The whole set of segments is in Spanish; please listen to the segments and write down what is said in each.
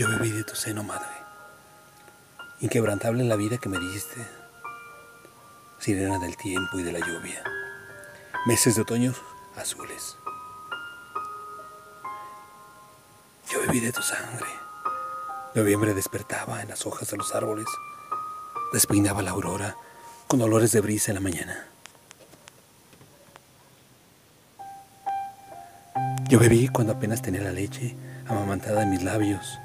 Yo bebí de tu seno, madre, inquebrantable la vida que me diste, sirena del tiempo y de la lluvia, meses de otoño azules. Yo bebí de tu sangre. Noviembre despertaba en las hojas de los árboles, despeinaba la aurora con olores de brisa en la mañana. Yo bebí cuando apenas tenía la leche amamantada en mis labios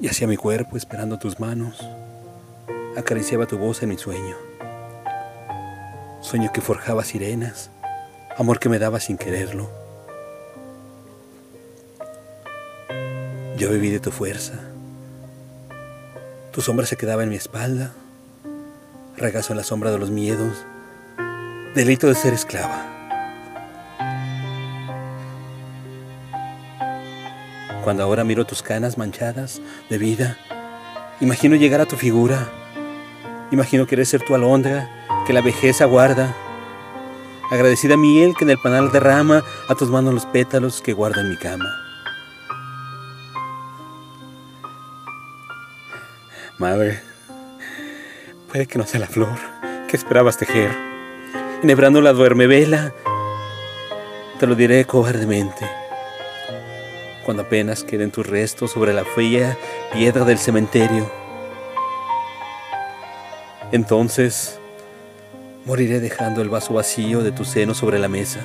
y hacia mi cuerpo esperando tus manos. Acariciaba tu voz en mi sueño. Sueño que forjaba sirenas, amor que me daba sin quererlo. Yo bebí de tu fuerza. Tu sombra se quedaba en mi espalda, regazo en la sombra de los miedos, delito de ser esclava. Cuando ahora miro tus canas manchadas de vida, imagino llegar a tu figura. Imagino querer ser tu alondra que la vejez aguarda. Agradecida miel que en el panal derrama a tus manos los pétalos que guardan mi cama. Madre, puede que no sea la flor que esperabas tejer. Enhebrando la duerme vela, te lo diré cobardemente cuando apenas queden tus restos sobre la fría piedra del cementerio. Entonces moriré dejando el vaso vacío de tu seno sobre la mesa.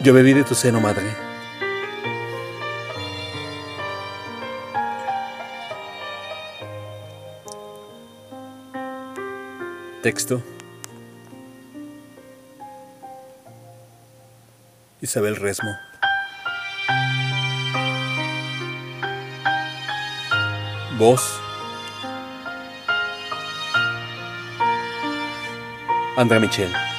Yo bebí de tu seno, madre. Texto. Isabel Resmo. Voz. Andrea Michel.